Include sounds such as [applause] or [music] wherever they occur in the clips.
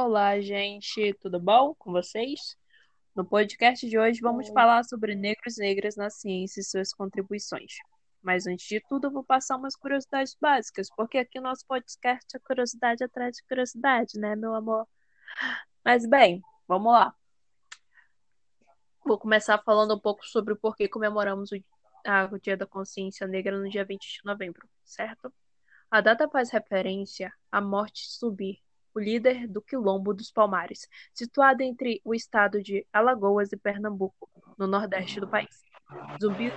Olá, gente, tudo bom com vocês? No podcast de hoje vamos falar sobre negros e negras na ciência e suas contribuições. Mas antes de tudo, eu vou passar umas curiosidades básicas, porque aqui no nosso podcast é curiosidade atrás de curiosidade, né, meu amor? Mas bem, vamos lá. Vou começar falando um pouco sobre o porquê comemoramos o, ah, o Dia da Consciência Negra no dia 20 de novembro, certo? A data faz referência à morte de O líder do Quilombo dos Palmares, situado entre o estado de Alagoas e Pernambuco, no nordeste do país. Zumbi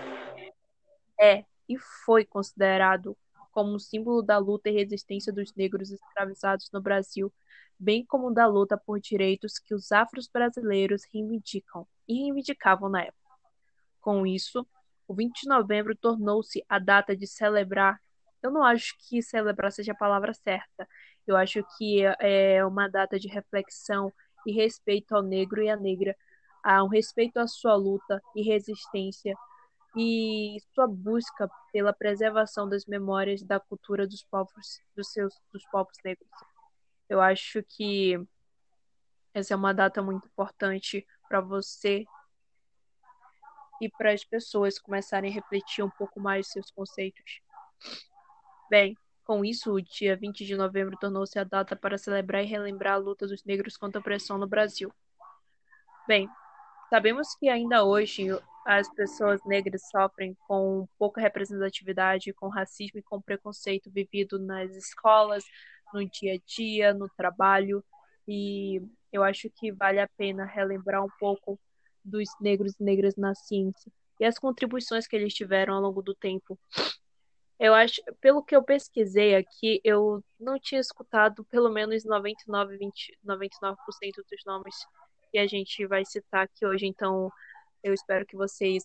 é e foi considerado como um símbolo da luta e resistência dos negros escravizados no Brasil, bem como da luta por direitos que os afros brasileiros reivindicam e reivindicavam na época. Com isso, o 20 de novembro tornou-se a data de celebrar. Eu não acho que celebrar seja a palavra certa, eu acho que é uma data de reflexão e respeito ao negro e à negra, há um respeito à sua luta e resistência e sua busca pela preservação das memórias da cultura dos povos dos seus dos povos negros. Eu acho que essa é uma data muito importante para você e para as pessoas começarem a refletir um pouco mais seus conceitos. Bem, com isso, o dia 20 de novembro tornou-se a data para celebrar e relembrar a luta dos negros contra a opressão no Brasil. Bem, sabemos que ainda hoje as pessoas negras sofrem com pouca representatividade, com racismo e com preconceito vivido nas escolas, no dia a dia, no trabalho, e eu acho que vale a pena relembrar um pouco dos negros e negras na ciência e as contribuições que eles tiveram ao longo do tempo eu acho, pelo que eu pesquisei aqui, eu não tinha escutado pelo menos 99, 20, 99% dos nomes que a gente vai citar aqui hoje. Então, eu espero que vocês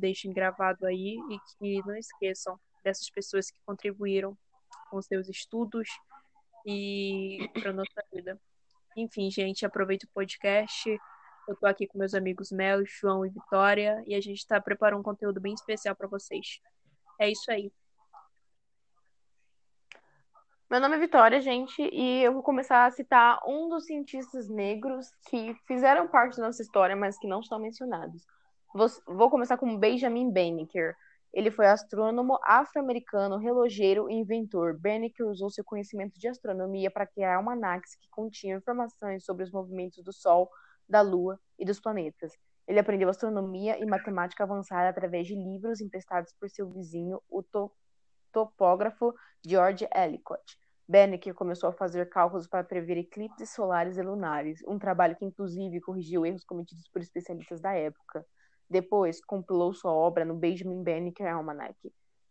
deixem gravado aí e que não esqueçam dessas pessoas que contribuíram com seus estudos e para nossa vida. Enfim, gente, aproveita o podcast. Eu tô aqui com meus amigos Mel, João e Vitória e a gente está preparando um conteúdo bem especial para vocês. É isso aí. Meu nome é Vitória, gente, e eu vou começar a citar um dos cientistas negros que fizeram parte da nossa história, mas que não estão mencionados. Vou, vou começar com Benjamin Banneker. Ele foi astrônomo afro-americano, relogeiro e inventor. Banneker usou seu conhecimento de astronomia para criar almanacs que continham informações sobre os movimentos do Sol, da Lua e dos planetas. Ele aprendeu astronomia e matemática avançada através de livros emprestados por seu vizinho, o to topógrafo George Ellicott. Banneker começou a fazer cálculos para prever eclipses solares e lunares, um trabalho que inclusive corrigiu erros cometidos por especialistas da época. Depois, compilou sua obra no Benjamin Banneker Almanac,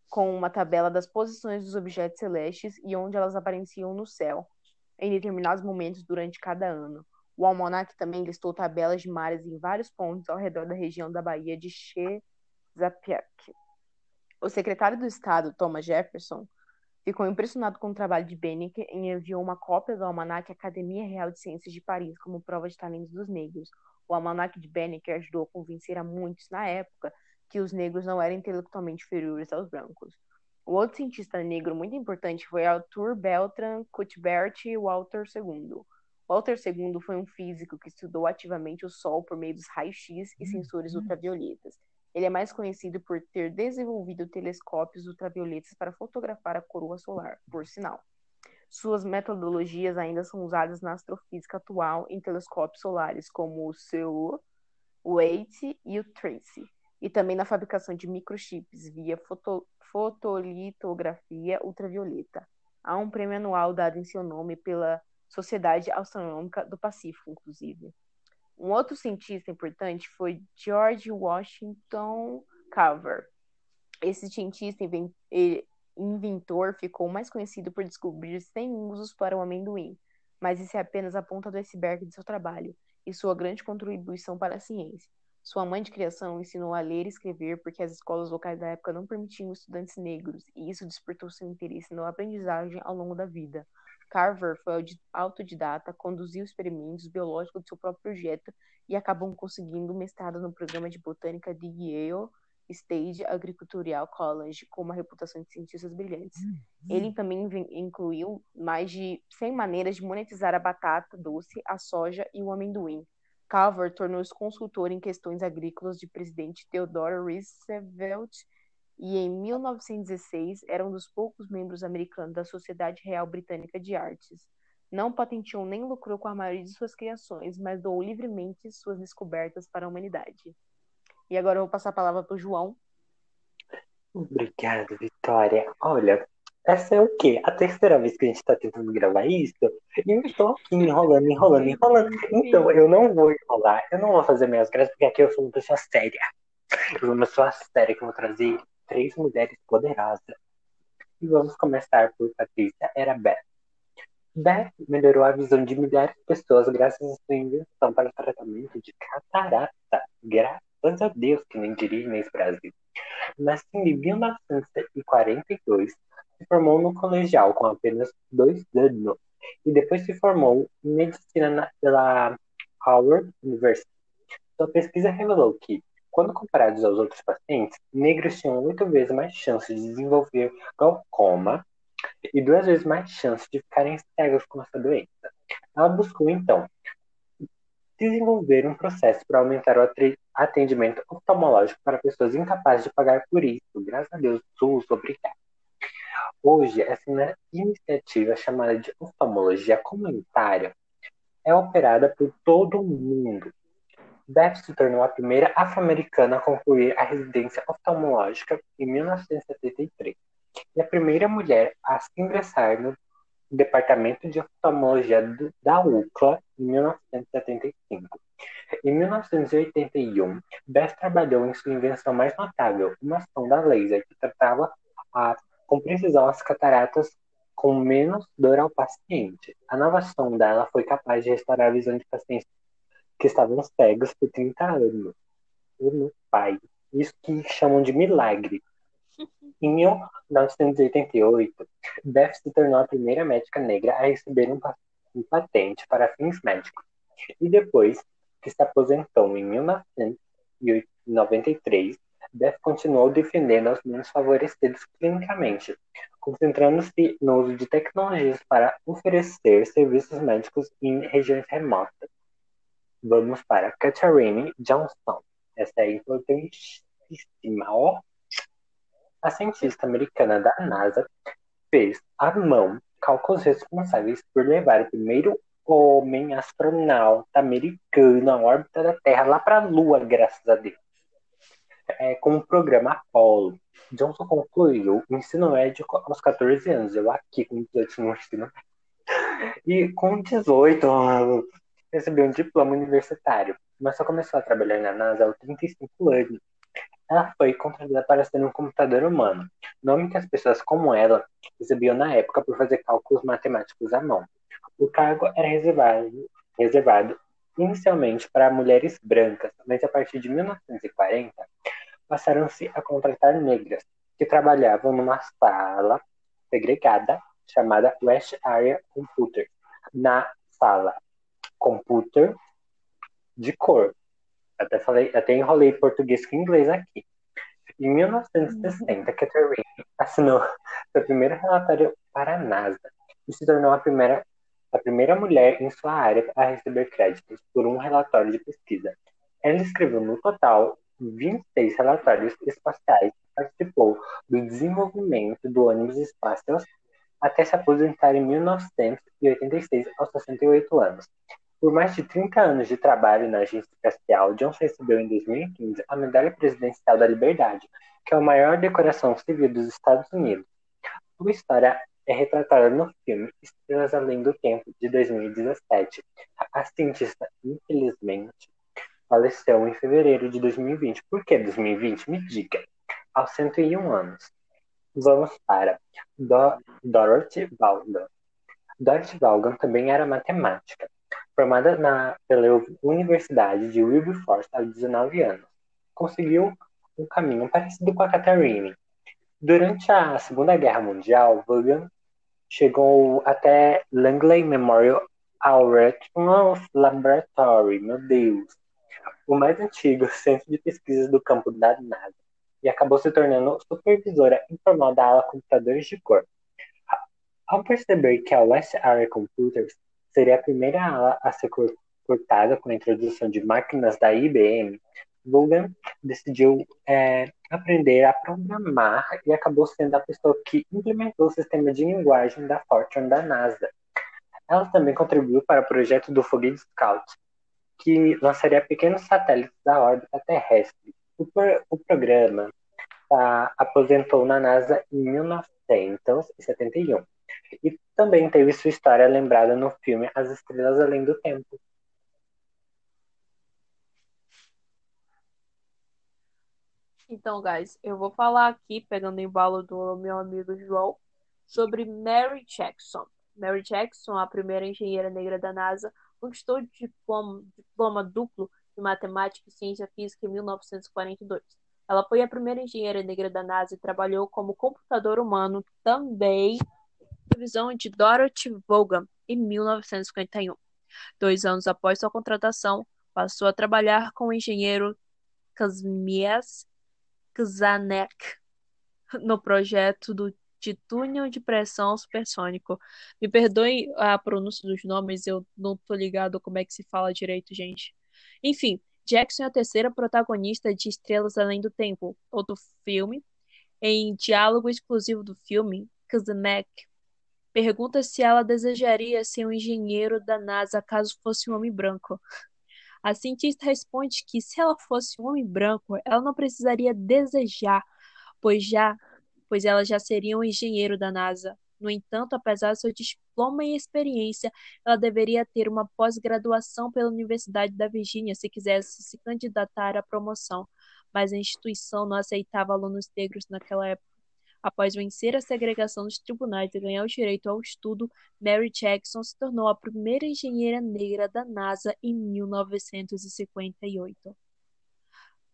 com uma tabela das posições dos objetos celestes e onde elas apareciam no céu, em determinados momentos durante cada ano. O almanac também listou tabelas de mares em vários pontos ao redor da região da Baía de Chesapeake. O secretário do Estado, Thomas Jefferson, Ficou impressionado com o trabalho de Benneker e enviou uma cópia do almanaque à Academia Real de Ciências de Paris como prova de talentos dos negros. O almanaque de Benneker ajudou a convencer a muitos na época que os negros não eram intelectualmente inferiores aos brancos. O outro cientista negro muito importante foi Arthur Beltran Cuthbert Walter II. Walter II foi um físico que estudou ativamente o Sol por meio dos raios-x e sensores uhum. ultravioletas. Ele é mais conhecido por ter desenvolvido telescópios ultravioletas para fotografar a coroa solar, por sinal. Suas metodologias ainda são usadas na astrofísica atual em telescópios solares, como o seu Waite e o Tracy, e também na fabricação de microchips via foto fotolitografia ultravioleta. Há um prêmio anual dado em seu nome pela Sociedade Astronômica do Pacífico, inclusive. Um outro cientista importante foi George Washington Carver. Esse cientista inventor ficou mais conhecido por descobrir 100 usos para o amendoim, mas isso é apenas a ponta do iceberg de seu trabalho e sua grande contribuição para a ciência. Sua mãe de criação ensinou a ler e escrever porque as escolas locais da época não permitiam estudantes negros, e isso despertou seu interesse na aprendizagem ao longo da vida. Carver foi autodidata, conduziu experimentos biológicos do seu próprio projeto e acabou conseguindo mestrado no programa de botânica de Yale State Agricultural College com uma reputação de cientistas brilhantes. Uhum. Ele também incluiu mais de 100 maneiras de monetizar a batata doce, a soja e o amendoim. Carver tornou-se consultor em questões agrícolas de presidente Theodore Roosevelt e em 1916 era um dos poucos membros americanos da Sociedade Real Britânica de Artes. Não patenteou nem lucrou com a maioria de suas criações, mas doou livremente suas descobertas para a humanidade. E agora eu vou passar a palavra para o João. Obrigado, Vitória. Olha, essa é o quê? A terceira vez que a gente está tentando gravar isso e eu estou aqui enrolando, enrolando, enrolando. Então, eu não vou enrolar, eu não vou fazer minhas graças, porque aqui eu sou uma pessoa séria. Eu sou uma pessoa séria que eu vou trazer três mulheres poderosas. E vamos começar por Patrícia Era Beth. Beth melhorou a visão de milhares de pessoas graças à sua invenção para o tratamento de catarata. Graças a Deus que nem diria nesse Brasil. Nascendo em 1942, se formou no colegial com apenas dois anos e depois se formou em medicina pela Howard University. Sua pesquisa revelou que, quando comparados aos outros pacientes, negros tinham oito vezes mais chance de desenvolver glaucoma e duas vezes mais chance de ficarem cegos com essa doença. Ela buscou, então, desenvolver um processo para aumentar o atendimento oftalmológico para pessoas incapazes de pagar por isso. Graças a Deus, SUS, obrigado. Hoje, essa iniciativa chamada de oftalmologia comunitária é operada por todo o mundo. Beth se tornou a primeira afro-americana a concluir a residência oftalmológica em 1973 e a primeira mulher a se ingressar no Departamento de Oftalmologia da UCLA em 1975. Em 1981, Beth trabalhou em sua invenção mais notável, uma sonda laser que tratava a, com precisão as cataratas com menos dor ao paciente. A nova sonda ela foi capaz de restaurar a visão de pacientes que estavam cegos por 30 anos. Meu pai. Isso que chamam de milagre. [laughs] Em 1988, Beth se tornou a primeira médica negra a receber um, um patente para fins médicos. E depois que se aposentou em 1993, Beth continuou defendendo os menos favorecidos clinicamente, concentrando-se no uso de tecnologias para oferecer serviços médicos em regiões remotas. Vamos para Catherine Johnson. Essa é importantíssima. Ó, a cientista americana da NASA fez à mão cálculos responsáveis por levar o primeiro homem astronauta americano à órbita da Terra lá para a Lua, graças a Deus. É, com o programa Apollo. Johnson concluiu o ensino médio aos 14 anos. Eu aqui com 18 no ensino E com 18 recebeu um diploma universitário, mas só começou a trabalhar na NASA aos 35 anos. Ela foi contratada para ser um computador humano, nome que as pessoas como ela recebiam na época por fazer cálculos matemáticos à mão. O cargo era reservado, reservado inicialmente para mulheres brancas, mas a partir de 1940 passaram-se a contratar negras, que trabalhavam numa sala segregada chamada West Area Computer, na sala Computer de cor, até falei, até enrolei português com inglês aqui. Em 1960, Catherine assinou [laughs] seu primeiro relatório para a NASA e se tornou a primeira, a primeira mulher em sua área a receber créditos por um relatório de pesquisa. Ela escreveu no total 26 relatórios espaciais e participou do desenvolvimento do ônibus espacial até se aposentar em 1986 aos 68 anos. Por mais de 30 anos de trabalho na agência espacial, Johnson recebeu em 2015 a Medalha Presidencial da Liberdade, que é a maior decoração civil dos Estados Unidos. Sua história é retratada no filme Estrelas Além do Tempo, de 2017. A cientista, infelizmente, faleceu em fevereiro de 2020. Por que 2020? Me diga. Aos 101 anos. Vamos para Do Dorothy Vaughan. Dorothy Vaughan também era matemática formada na, pela Universidade de Wilberforce aos 19 anos. Conseguiu um caminho parecido com a Catherine. Durante a Segunda Guerra Mundial, Vaughan chegou até Langley Memorial Arrhythmus Laboratory, meu Deus, o mais antigo [laughs] centro de pesquisas do campo da NASA. e acabou se tornando supervisora informal da ala computadores de cor. Ao perceber que a West Area Computers seria a primeira ala a ser cortada com a introdução de máquinas da IBM, Vaughan decidiu é, aprender a programar e acabou sendo a pessoa que implementou o sistema de linguagem da Fortune da NASA. Ela também contribuiu para o projeto do foguete Scout, que lançaria pequenos satélites da órbita terrestre. O, pro, o programa tá, aposentou na NASA em 1971 e também teve sua história lembrada no filme As Estrelas Além do Tempo. Então, guys, eu vou falar aqui, pegando o embalo do meu amigo João, sobre Mary Jackson. Mary Jackson, a primeira engenheira negra da NASA, conquistou diploma, diploma duplo de matemática e ciência física em 1942. Ela foi a primeira engenheira negra da NASA e trabalhou como computador humano também na visão de Dorothy Vaughan em 1951. Dois anos após sua contratação, passou a trabalhar com o engenheiro Kazimierz Kzanek no projeto do de túnel de pressão supersônico. Me perdoe a pronúncia dos nomes, eu não tô ligado como é que se fala direito, gente. Enfim, Jackson é a terceira protagonista de Estrelas Além do Tempo, outro filme. Em diálogo exclusivo do filme, Kaznek pergunta se ela desejaria ser um engenheiro da NASA caso fosse um homem branco. A cientista responde que se ela fosse um homem branco, ela não precisaria desejar, pois já, pois ela já seria um engenheiro da NASA. No entanto, apesar de seu diploma e experiência, ela deveria ter uma pós-graduação pela Universidade da Virgínia se quisesse se candidatar à promoção, mas a instituição não aceitava alunos negros naquela época. Após vencer a segregação dos tribunais e ganhar o direito ao estudo, Mary Jackson se tornou a primeira engenheira negra da NASA em 1958.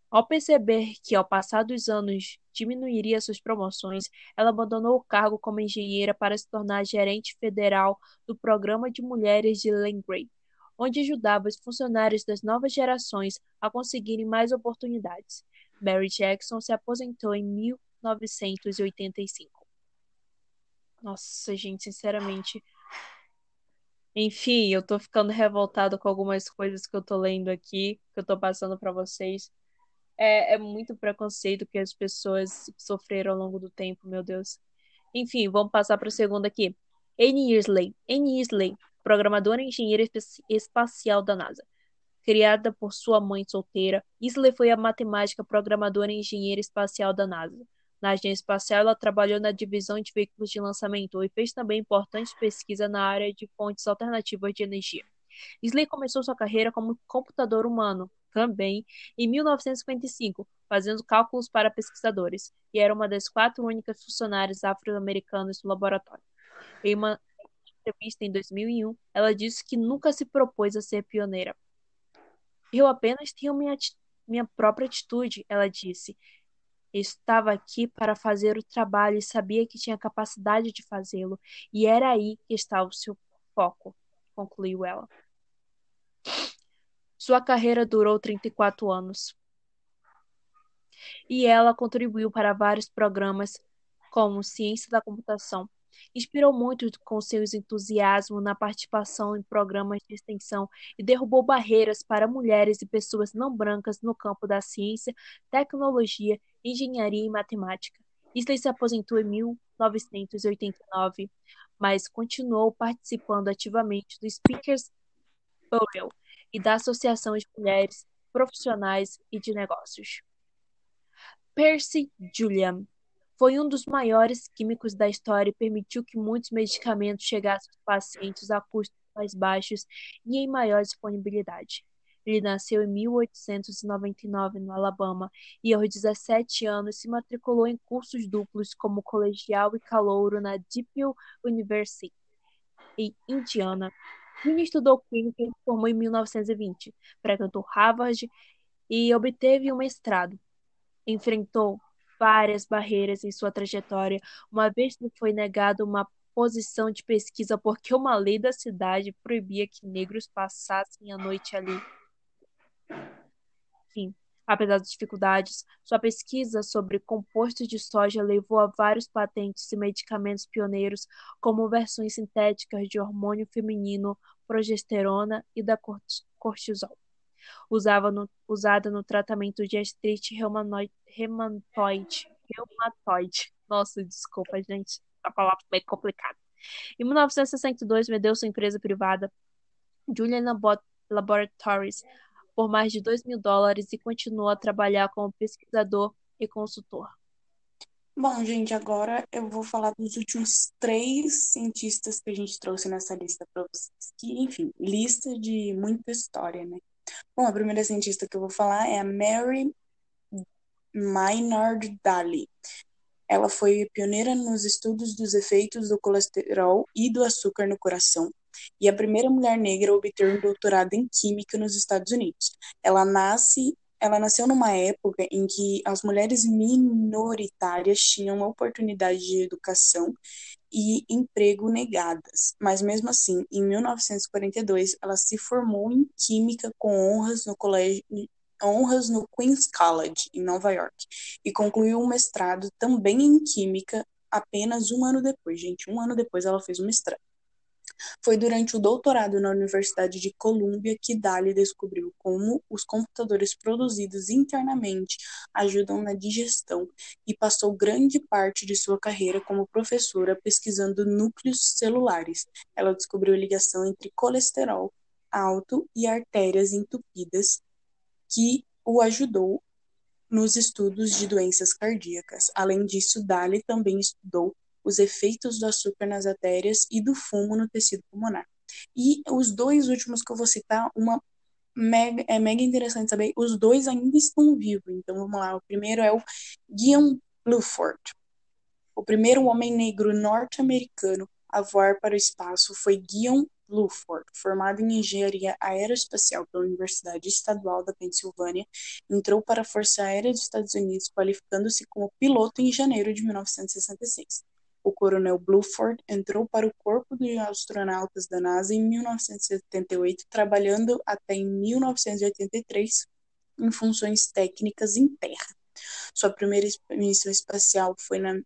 Ao perceber que, ao passar dos anos, diminuiria suas promoções, ela abandonou o cargo como engenheira para se tornar gerente federal do Programa de Mulheres de Langley, onde ajudava os funcionários das novas gerações a conseguirem mais oportunidades. Mary Jackson se aposentou em 1985. Nossa, gente, sinceramente. Enfim, eu tô ficando revoltado com algumas coisas que eu tô lendo aqui, que eu tô passando para vocês. É, é muito preconceito que as pessoas sofreram ao longo do tempo, meu Deus. Enfim, vamos passar para o segundo aqui. Annie Isley. Annie Isley, programadora e engenheira espacial da NASA. Criada por sua mãe solteira, Isley foi a matemática, programadora e engenheira espacial da NASA. Na agência espacial, ela trabalhou na divisão de veículos de lançamento e fez também importante pesquisa na área de fontes alternativas de energia. Isley começou sua carreira como computador humano, também em 1955, fazendo cálculos para pesquisadores, e era uma das quatro únicas funcionárias afro-americanas do laboratório. Em uma entrevista em 2001, ela disse que nunca se propôs a ser pioneira. Eu apenas tenho minha, minha própria atitude, ela disse, Estava aqui para fazer o trabalho e sabia que tinha capacidade de fazê-lo, e era aí que estava o seu foco, concluiu ela. Sua carreira durou 34 anos. E ela contribuiu para vários programas, como Ciência da Computação, Inspirou muito com seu entusiasmo na participação em programas de extensão e derrubou barreiras para mulheres e pessoas não brancas no campo da ciência, tecnologia, engenharia e matemática. Isley se aposentou em 1989, mas continuou participando ativamente do Speakers Bureau e da Associação de Mulheres Profissionais e de Negócios. Percy Julian foi um dos maiores químicos da história e permitiu que muitos medicamentos chegassem aos pacientes a custos mais baixos e em maior disponibilidade. Ele nasceu em 1899 no Alabama e aos 17 anos se matriculou em cursos duplos como colegial e calouro na DePaul University, em Indiana. Ele estudou química e se formou em 1920, frequentou Harvard e obteve um mestrado. Enfrentou várias barreiras em sua trajetória, uma vez que foi negado uma posição de pesquisa porque uma lei da cidade proibia que negros passassem a noite ali. Enfim, Apesar das dificuldades, sua pesquisa sobre compostos de soja levou a vários patentes e medicamentos pioneiros, como versões sintéticas de hormônio feminino, progesterona e da cortisol, usava no, usada no tratamento de artrite reumatoide. Reumatoide. Nossa, desculpa, gente. A palavra é meio complicada. Em 1962, vendeu sua empresa privada, Julian Laboratories, por mais de 2 mil dólares e continuou a trabalhar como pesquisador e consultor. Bom, gente, agora eu vou falar dos últimos três cientistas que a gente trouxe nessa lista para vocês. Que, enfim, lista de muita história, né? Bom, a primeira cientista que eu vou falar é a Mary Maynard Daly. Ela foi pioneira nos estudos dos efeitos do colesterol e do açúcar no coração e a primeira mulher negra a obter um doutorado em química nos Estados Unidos. Ela nasce ela nasceu numa época em que as mulheres minoritárias tinham oportunidade de educação e emprego negadas, mas mesmo assim, em 1942, ela se formou em química com honras no colégio honras no Queens College, em Nova York, e concluiu um mestrado também em química apenas um ano depois. Gente, um ano depois ela fez o mestrado. Foi durante o doutorado na Universidade de Columbia que Dali descobriu como os computadores produzidos internamente ajudam na digestão e passou grande parte de sua carreira como professora pesquisando núcleos celulares. Ela descobriu a ligação entre colesterol alto e artérias entupidas, que o ajudou nos estudos de doenças cardíacas. Além disso, Dali também estudou os efeitos do açúcar nas artérias e do fumo no tecido pulmonar. E os dois últimos que eu vou citar, uma mega, é mega interessante saber, os dois ainda estão vivos. Então vamos lá, o primeiro é o Guion Bluford. O primeiro homem negro norte-americano a voar para o espaço foi Guion Bluford, formado em engenharia aeroespacial pela Universidade Estadual da Pensilvânia, entrou para a Força Aérea dos Estados Unidos, qualificando-se como piloto em janeiro de 1966 o coronel Bluford entrou para o Corpo de Astronautas da NASA em 1978, trabalhando até em 1983 em funções técnicas em terra. Sua primeira missão espacial foi na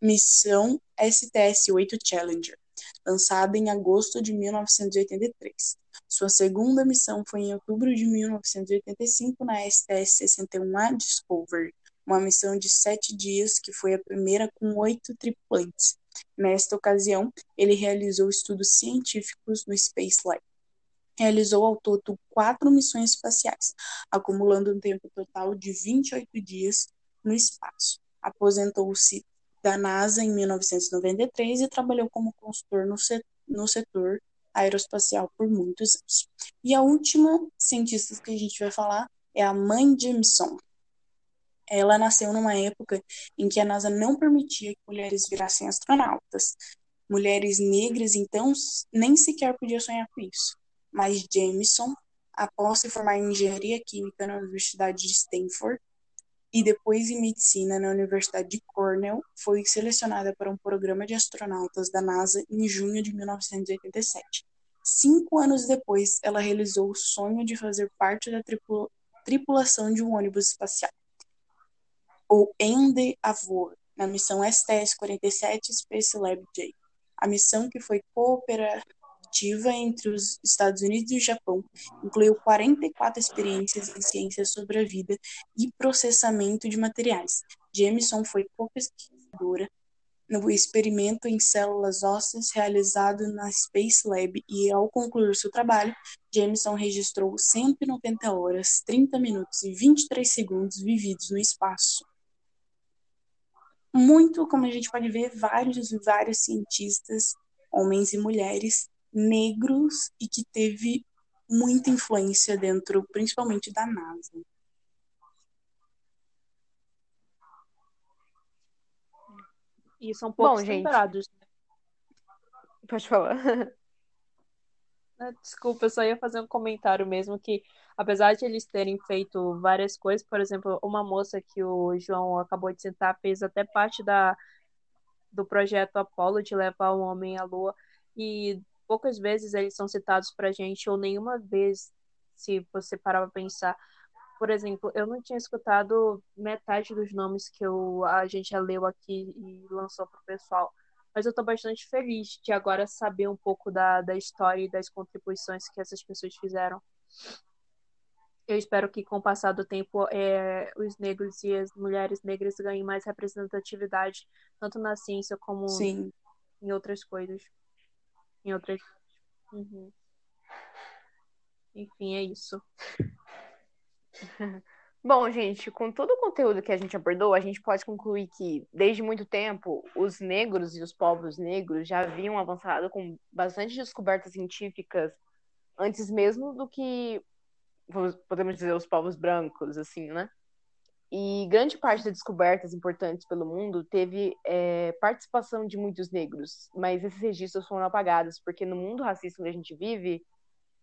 missão STS-8 Challenger, lançada em agosto de 1983. Sua segunda missão foi em outubro de 1985 na STS-61A Discovery, uma missão de sete dias, que foi a primeira com oito tripulantes. Nesta ocasião, ele realizou estudos científicos no Space Lab. Realizou ao todo quatro missões espaciais, acumulando um tempo total de 28 dias no espaço. Aposentou-se da NASA em 1993 e trabalhou como consultor no, no setor aeroespacial por muitos anos. E a última cientista que a gente vai falar é a mãe Jameson, ela nasceu numa época em que a NASA não permitia que mulheres virassem astronautas. Mulheres negras, então, nem sequer podiam sonhar com isso. Mas Jameson, após se formar em engenharia química na Universidade de Stanford e depois em medicina na Universidade de Cornell, foi selecionada para um programa de astronautas da NASA em junho de 1987. Cinco anos depois, ela realizou o sonho de fazer parte da tripulação de um ônibus espacial ou Endeavour, na missão STS-47 Space Lab J. A missão, que foi cooperativa entre os Estados Unidos e o Japão, incluiu 44 experiências em ciências sobre a vida e processamento de materiais. Jameson foi co-pesquisadora no experimento em células ósseas realizado na Space Lab e, ao concluir seu trabalho, Jameson registrou 190 horas, 30 minutos e 23 segundos vividos no espaço muito, como a gente pode ver, vários e vários cientistas, homens e mulheres, negros e que teve muita influência dentro, principalmente da NASA. E são poucos Bom, gente. lembrados. Pode falar. [laughs] Desculpa, eu só ia fazer um comentário mesmo que, apesar de eles terem feito várias coisas, por exemplo, uma moça que o João acabou de citar fez até parte da, do projeto Apollo de levar o homem à Lua e poucas vezes eles são citados pra gente ou nenhuma vez, se você parar pra pensar, por exemplo, eu não tinha escutado metade dos nomes que eu, a gente já leu aqui e lançou pro pessoal. Mas eu estou bastante feliz de agora saber um pouco da, da história e das contribuições que essas pessoas fizeram. Eu espero que, com o passar do tempo, é, os negros e as mulheres negras ganhem mais representatividade, tanto na ciência como Sim. em outras coisas. Em outras. Uhum. Enfim, é isso. [laughs] Bom, gente, com todo o conteúdo que a gente abordou, a gente pode concluir que, desde muito tempo, os negros e os povos negros já haviam avançado com bastante descobertas científicas antes mesmo do que, podemos dizer, os povos brancos, assim, né? E grande parte das descobertas importantes pelo mundo teve é, participação de muitos negros, mas esses registros foram apagados, porque no mundo racista onde a gente vive,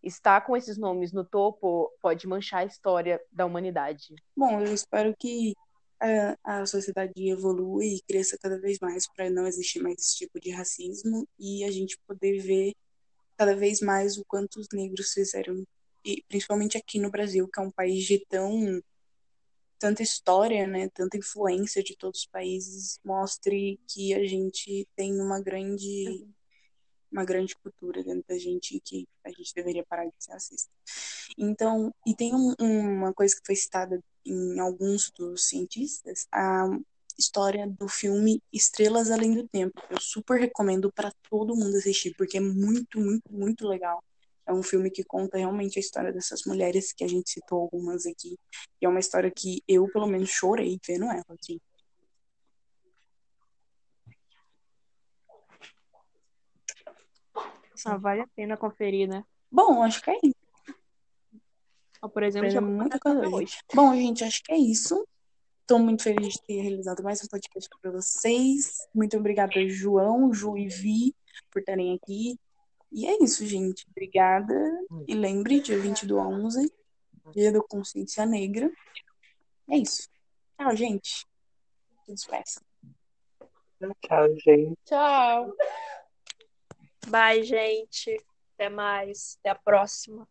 estar com esses nomes no topo pode manchar a história da humanidade. Bom, eu espero que a, a sociedade evolua e cresça cada vez mais para não existir mais esse tipo de racismo e a gente poder ver cada vez mais o quanto os negros fizeram, e principalmente aqui no Brasil, que é um país de tão tanta história, né, tanta influência de todos os países, mostre que a gente tem uma grande uma grande cultura dentro da gente que a gente deveria parar de ser racista. Então, e tem um, uma coisa que foi citada em alguns dos cientistas, a história do filme Estrelas Além do Tempo. Eu super recomendo para todo mundo assistir, porque é muito, muito, muito legal. É um filme que conta realmente a história dessas mulheres que a gente citou algumas aqui. E é uma história que eu, pelo menos, chorei vendo ela, assim. Ah, vale a pena conferir, né? Bom, acho que é isso. Ou, por exemplo, já muita coisa hoje. Bom, gente, acho que é isso. Estou muito feliz de ter realizado mais um podcast para vocês. Muito obrigada, João, Ju e Vi, por estarem aqui. E é isso, gente. Obrigada. E lembre, dia 20 do 11, dia da consciência negra. É isso. Tchau, gente. Se despeça. Tchau, gente. Tchau. Bye, gente. Até mais. Até a próxima.